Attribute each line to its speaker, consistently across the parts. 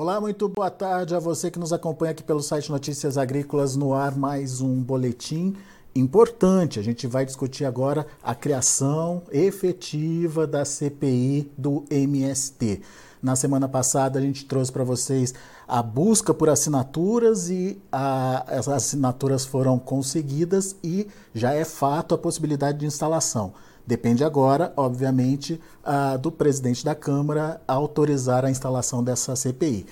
Speaker 1: Olá, muito boa tarde a você que nos acompanha aqui pelo site Notícias Agrícolas no ar, mais um boletim importante. A gente vai discutir agora a criação efetiva da CPI do MST. Na semana passada a gente trouxe para vocês a busca por assinaturas e a, as assinaturas foram conseguidas e já é fato a possibilidade de instalação. Depende agora, obviamente, do presidente da Câmara autorizar a instalação dessa CPI.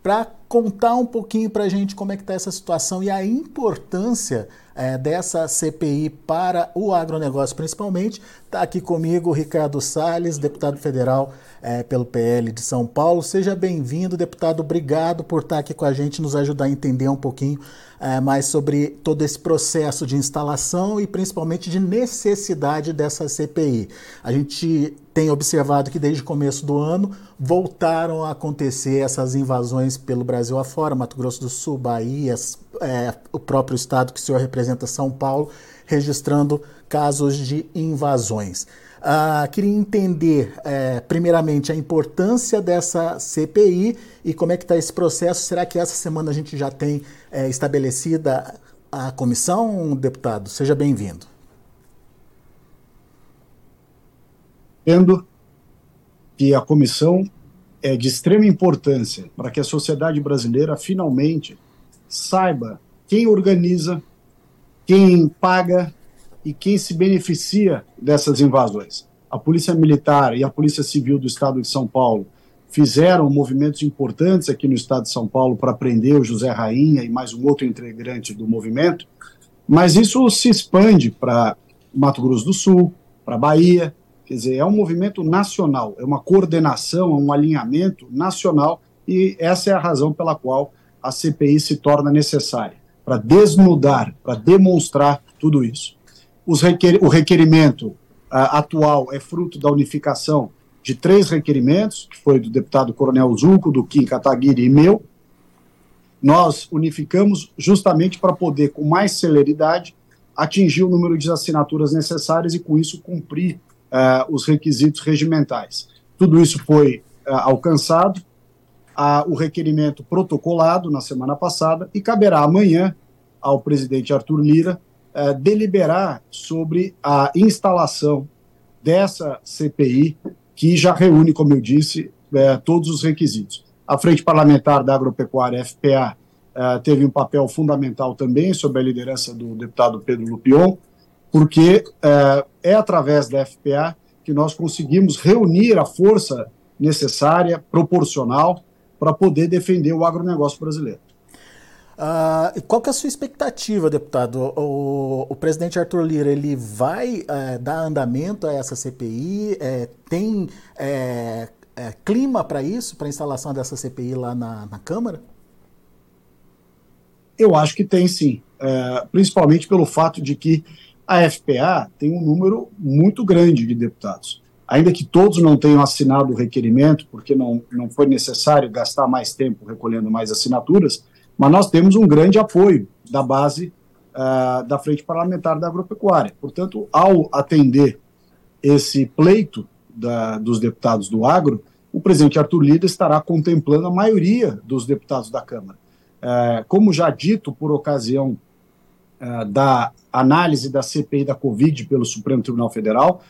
Speaker 1: Para contar um pouquinho para a gente como é que está essa situação e a importância é, dessa CPI para o agronegócio, principalmente, está aqui comigo Ricardo Salles, deputado federal é, pelo PL de São Paulo. Seja bem-vindo, deputado. Obrigado por estar aqui com a gente, nos ajudar a entender um pouquinho é, mais sobre todo esse processo de instalação e principalmente de necessidade dessa CPI. A gente tem observado que desde o começo do ano voltaram a acontecer essas invasões pelo Brasil afora, Mato Grosso do Sul, Bahia, é, o próprio estado que o senhor representa, São Paulo, registrando casos de invasões. Uh, queria entender, é, primeiramente, a importância dessa CPI e como é que está esse processo. Será que essa semana a gente já tem é, estabelecida a comissão, deputado? Seja bem-vindo.
Speaker 2: Entendo que a comissão é de extrema importância para que a sociedade brasileira finalmente saiba quem organiza, quem paga e quem se beneficia dessas invasões. A Polícia Militar e a Polícia Civil do Estado de São Paulo fizeram movimentos importantes aqui no Estado de São Paulo para prender o José Rainha e mais um outro integrante do movimento, mas isso se expande para Mato Grosso do Sul, para Bahia, quer dizer, é um movimento nacional, é uma coordenação, é um alinhamento nacional e essa é a razão pela qual a CPI se torna necessária, para desnudar, para demonstrar tudo isso requer, o requerimento uh, atual é fruto da unificação de três requerimentos, que foi do deputado Coronel Zulco, do Kim Kataguiri e meu. Nós unificamos justamente para poder, com mais celeridade, atingir o número de assinaturas necessárias e, com isso, cumprir uh, os requisitos regimentais. Tudo isso foi uh, alcançado, o requerimento protocolado na semana passada e caberá amanhã ao presidente Arthur Lira é, deliberar sobre a instalação dessa CPI, que já reúne, como eu disse, é, todos os requisitos. A Frente Parlamentar da Agropecuária, FPA, é, teve um papel fundamental também, sob a liderança do deputado Pedro Lupion, porque é através da FPA que nós conseguimos reunir a força necessária, proporcional, para poder defender o agronegócio brasileiro.
Speaker 1: Uh, qual que é a sua expectativa, deputado? O, o presidente Arthur Lira ele vai uh, dar andamento a essa CPI? É, tem é, é, clima para isso, para a instalação dessa CPI lá na, na, Câmara?
Speaker 2: Eu acho que tem sim, é, principalmente pelo fato de que a FPA tem um número muito grande de deputados. Ainda que todos não tenham assinado o requerimento, porque não, não foi necessário gastar mais tempo recolhendo mais assinaturas, mas nós temos um grande apoio da base uh, da Frente Parlamentar da Agropecuária. Portanto, ao atender esse pleito da, dos deputados do agro, o presidente Arthur Lira estará contemplando a maioria dos deputados da Câmara. Uh, como já dito por ocasião uh, da análise da CPI da Covid pelo Supremo Tribunal Federal,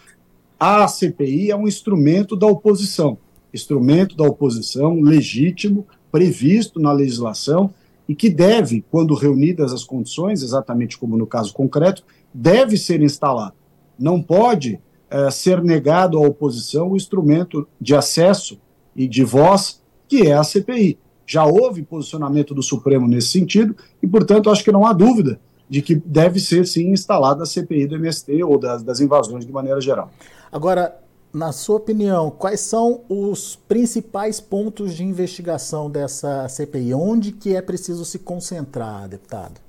Speaker 2: a CPI é um instrumento da oposição, instrumento da oposição legítimo, previsto na legislação e que deve, quando reunidas as condições, exatamente como no caso concreto, deve ser instalado. Não pode é, ser negado à oposição o instrumento de acesso e de voz que é a CPI. Já houve posicionamento do Supremo nesse sentido e, portanto, acho que não há dúvida de que deve ser sim instalada a CPI do MST ou das, das invasões de maneira geral.
Speaker 1: Agora, na sua opinião, quais são os principais pontos de investigação dessa CPI? Onde que é preciso se concentrar, deputado?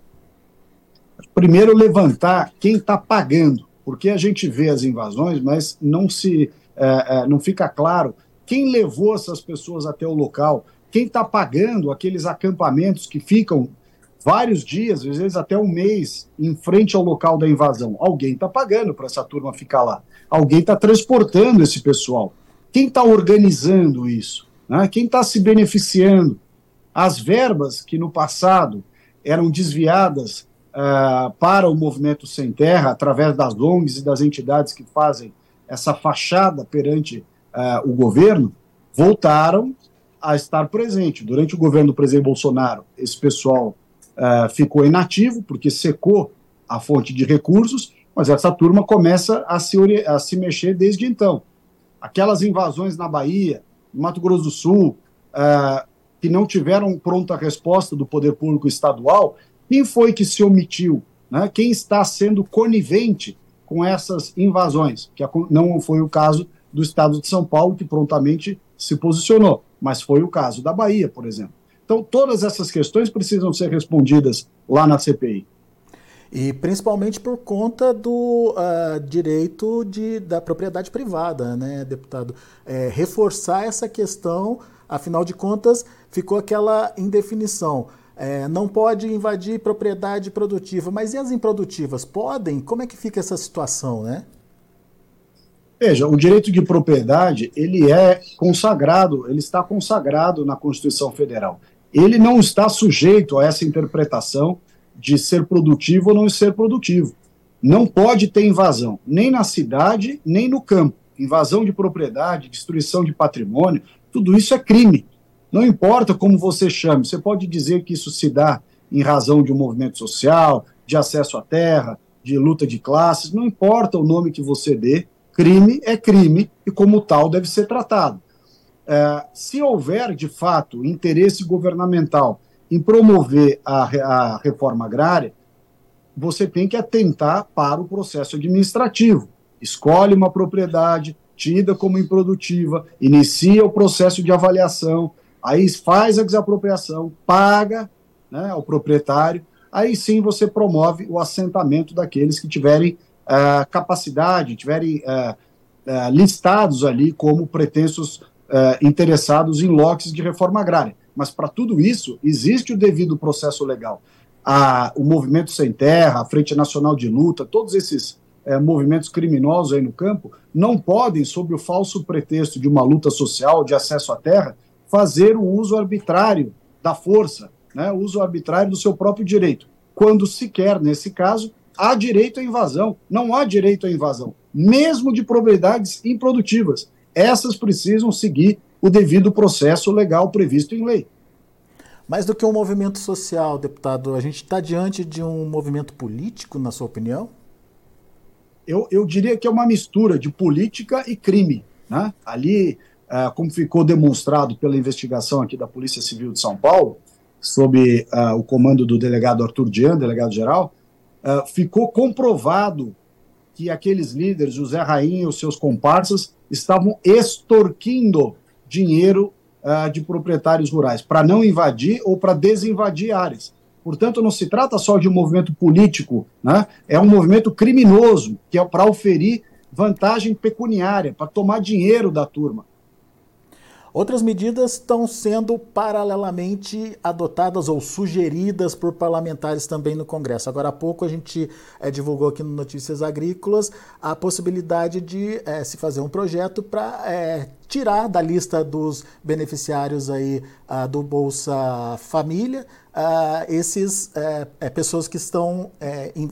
Speaker 2: Primeiro, levantar quem está pagando, porque a gente vê as invasões, mas não se é, é, não fica claro quem levou essas pessoas até o local, quem está pagando aqueles acampamentos que ficam vários dias, às vezes até um mês, em frente ao local da invasão. Alguém está pagando para essa turma ficar lá. Alguém está transportando esse pessoal. Quem está organizando isso? Né? Quem está se beneficiando As verbas que no passado eram desviadas uh, para o movimento sem terra, através das ONGs e das entidades que fazem essa fachada perante uh, o governo, voltaram a estar presente. Durante o governo do presidente Bolsonaro, esse pessoal uh, ficou inativo, porque secou a fonte de recursos, mas essa turma começa a se, a se mexer desde então. Aquelas invasões na Bahia, no Mato Grosso do Sul, uh, que não tiveram pronta resposta do poder público estadual, quem foi que se omitiu? Né? Quem está sendo conivente com essas invasões? Que não foi o caso do estado de São Paulo, que prontamente se posicionou, mas foi o caso da Bahia, por exemplo. Então, todas essas questões precisam ser respondidas lá na CPI.
Speaker 1: E principalmente por conta do uh, direito de, da propriedade privada, né, deputado? É, reforçar essa questão, afinal de contas, ficou aquela indefinição. É, não pode invadir propriedade produtiva, mas e as improdutivas? Podem? Como é que fica essa situação, né?
Speaker 2: Veja, o direito de propriedade, ele é consagrado, ele está consagrado na Constituição Federal. Ele não está sujeito a essa interpretação de ser produtivo ou não ser produtivo. Não pode ter invasão, nem na cidade, nem no campo. Invasão de propriedade, destruição de patrimônio, tudo isso é crime. Não importa como você chame, você pode dizer que isso se dá em razão de um movimento social, de acesso à terra, de luta de classes, não importa o nome que você dê, crime é crime e, como tal, deve ser tratado. É, se houver, de fato, interesse governamental em promover a, a reforma agrária, você tem que atentar para o processo administrativo. Escolhe uma propriedade, tida como improdutiva, inicia o processo de avaliação, aí faz a desapropriação, paga né, ao proprietário, aí sim você promove o assentamento daqueles que tiverem uh, capacidade, tiverem uh, listados ali como pretensos interessados em lotes de reforma agrária. Mas para tudo isso, existe o devido processo legal. A, o Movimento Sem Terra, a Frente Nacional de Luta, todos esses movimentos criminosos aí no campo, não podem, sob o falso pretexto de uma luta social, de acesso à terra, fazer o uso arbitrário da força, né, o uso arbitrário do seu próprio direito, quando sequer, nesse caso, há direito à invasão. Não há direito à invasão, mesmo de propriedades improdutivas. Essas precisam seguir o devido processo legal previsto em lei.
Speaker 1: Mais do que um movimento social, deputado, a gente está diante de um movimento político, na sua opinião?
Speaker 2: Eu, eu diria que é uma mistura de política e crime. Né? Ali uh, como ficou demonstrado pela investigação aqui da Polícia Civil de São Paulo, sob uh, o comando do delegado Arthur Dian, delegado-geral, uh, ficou comprovado que aqueles líderes, José Rainha e os seus comparsas, estavam extorquindo dinheiro de proprietários rurais para não invadir ou para desinvadir áreas. Portanto, não se trata só de um movimento político, né? é um movimento criminoso, que é para oferir vantagem pecuniária, para tomar dinheiro da turma.
Speaker 1: Outras medidas estão sendo paralelamente adotadas ou sugeridas por parlamentares também no Congresso. Agora há pouco a gente é, divulgou aqui no Notícias Agrícolas a possibilidade de é, se fazer um projeto para é, tirar da lista dos beneficiários aí uh, do Bolsa Família uh, esses uh, pessoas que estão in,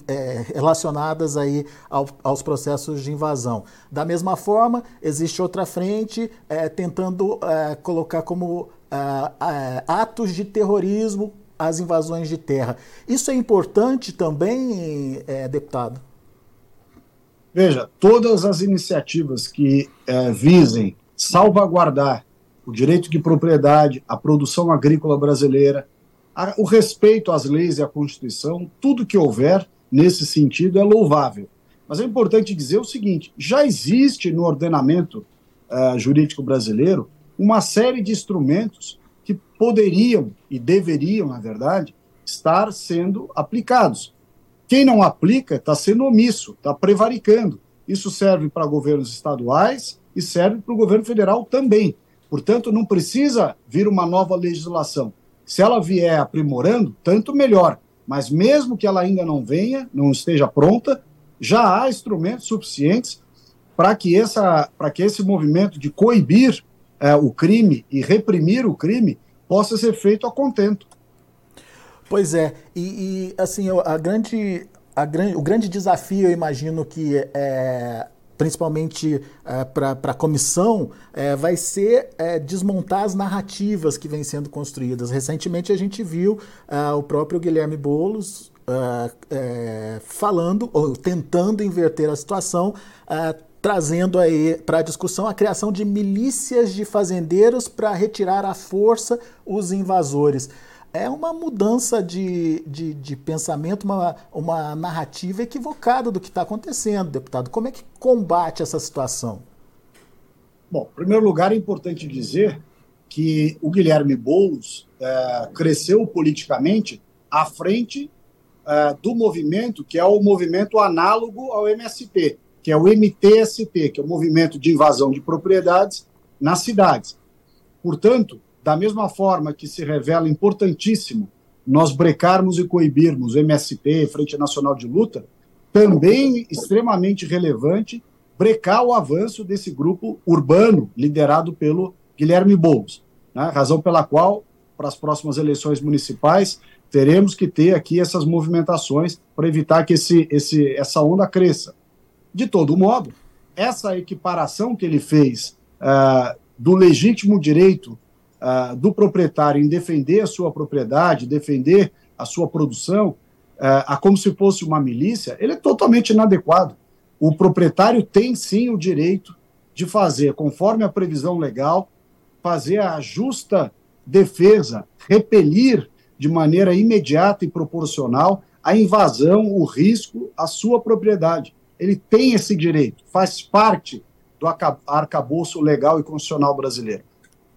Speaker 1: relacionadas aí ao, aos processos de invasão. Da mesma forma, existe outra frente tentando colocar como atos de terrorismo as invasões de terra. Isso é importante também, deputado?
Speaker 2: Veja, todas as iniciativas que visem salvaguardar o direito de propriedade, a produção agrícola brasileira, a, o respeito às leis e à Constituição, tudo que houver nesse sentido é louvável. Mas é importante dizer o seguinte: já existe no ordenamento uh, jurídico brasileiro uma série de instrumentos que poderiam e deveriam, na verdade, estar sendo aplicados. Quem não aplica está sendo omisso, está prevaricando. Isso serve para governos estaduais, e serve para o governo federal também. Portanto, não precisa vir uma nova legislação. Se ela vier aprimorando, tanto melhor. Mas mesmo que ela ainda não venha, não esteja pronta, já há instrumentos suficientes para que, essa, que esse movimento de coibir é, o crime e reprimir o crime possa ser feito a contento.
Speaker 1: Pois é, e, e assim, a grande, a grande, o grande desafio, eu imagino que é, principalmente é, para a comissão, é, vai ser é, desmontar as narrativas que vêm sendo construídas. Recentemente a gente viu o próprio Guilherme Boulos falando, ou tentando inverter a situação, trazendo aí para a discussão a criação de milícias de fazendeiros para retirar à força os invasores é uma mudança de, de, de, pensamento, uma, uma narrativa equivocada do que está acontecendo, deputado. Como é que combate essa situação?
Speaker 2: Bom, em primeiro lugar, é importante dizer que o Guilherme Boulos é, cresceu politicamente à frente é, do movimento, que é o movimento análogo ao MST, que é o MTST, que é o movimento de invasão de propriedades nas cidades. Portanto, da mesma forma que se revela importantíssimo nós brecarmos e coibirmos o MST, Frente Nacional de Luta, também extremamente relevante brecar o avanço desse grupo urbano liderado pelo Guilherme Boulos, né? razão pela qual, para as próximas eleições municipais, teremos que ter aqui essas movimentações para evitar que esse, esse, essa onda cresça. De todo modo, essa equiparação que ele fez uh, do legítimo direito uh, do proprietário em defender a sua propriedade, defender a sua produção, uh, a como se fosse uma milícia, ele é totalmente inadequado. O proprietário tem sim o direito de fazer, conforme a previsão legal, fazer a justa defesa, repelir de maneira imediata e proporcional a invasão, o risco à sua propriedade. Ele tem esse direito, faz parte do arcabouço legal e constitucional brasileiro.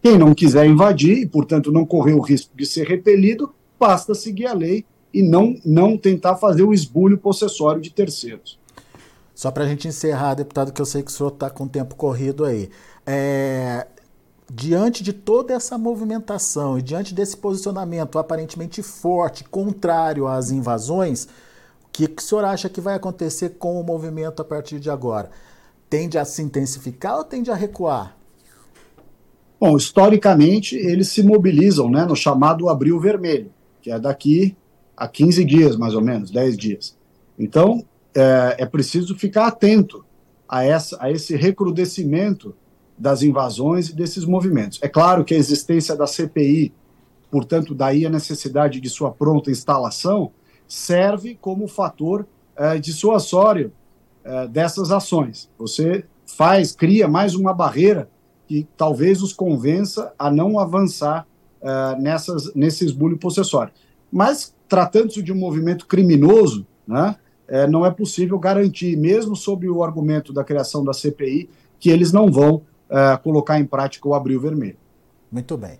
Speaker 2: Quem não quiser invadir e, portanto, não correr o risco de ser repelido, basta seguir a lei e não, não tentar fazer o esbulho possessório de terceiros.
Speaker 1: Só para a gente encerrar, deputado, que eu sei que o senhor está com o tempo corrido aí. É, diante de toda essa movimentação e diante desse posicionamento aparentemente forte, contrário às invasões, o que, que o senhor acha que vai acontecer com o movimento a partir de agora? Tende a se intensificar ou tende a recuar?
Speaker 2: Bom, historicamente, eles se mobilizam né, no chamado Abril Vermelho, que é daqui a 15 dias, mais ou menos, 10 dias. Então, é, é preciso ficar atento a, essa, a esse recrudescimento das invasões e desses movimentos. É claro que a existência da CPI, portanto, daí a necessidade de sua pronta instalação, serve como fator é, dissuasório é, dessas ações. Você faz, cria mais uma barreira que talvez os convença a não avançar uh, nessas, nesse esbulho possessório. Mas, tratando-se de um movimento criminoso, né, é, não é possível garantir, mesmo sob o argumento da criação da CPI, que eles não vão uh, colocar em prática o abril vermelho.
Speaker 1: Muito bem.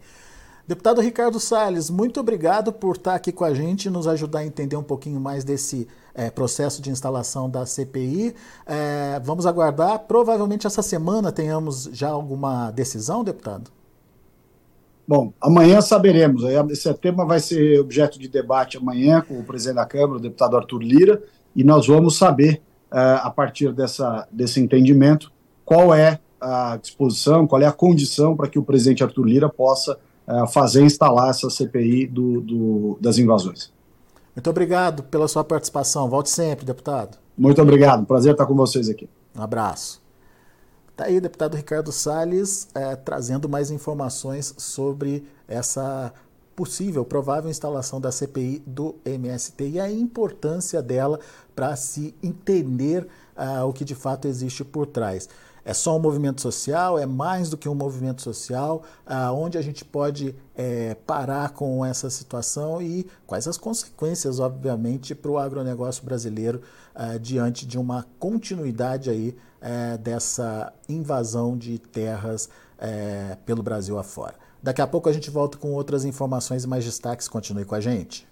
Speaker 1: Deputado Ricardo Salles, muito obrigado por estar aqui com a gente e nos ajudar a entender um pouquinho mais desse é, processo de instalação da CPI. É, vamos aguardar. Provavelmente essa semana tenhamos já alguma decisão, deputado?
Speaker 2: Bom, amanhã saberemos. Esse tema vai ser objeto de debate amanhã com o presidente da Câmara, o deputado Arthur Lira, e nós vamos saber, é, a partir dessa, desse entendimento, qual é a disposição, qual é a condição para que o presidente Arthur Lira possa uh, fazer instalar essa CPI do, do, das invasões.
Speaker 1: Muito obrigado pela sua participação. Volte sempre, deputado.
Speaker 2: Muito obrigado. Prazer estar com vocês aqui.
Speaker 1: Um abraço. Está aí, deputado Ricardo Salles, é, trazendo mais informações sobre essa possível, provável instalação da CPI do MST e a importância dela para se entender uh, o que de fato existe por trás. É só um movimento social? É mais do que um movimento social? Ah, onde a gente pode é, parar com essa situação e quais as consequências, obviamente, para o agronegócio brasileiro ah, diante de uma continuidade aí é, dessa invasão de terras é, pelo Brasil afora. Daqui a pouco a gente volta com outras informações e mais destaques. Continue com a gente.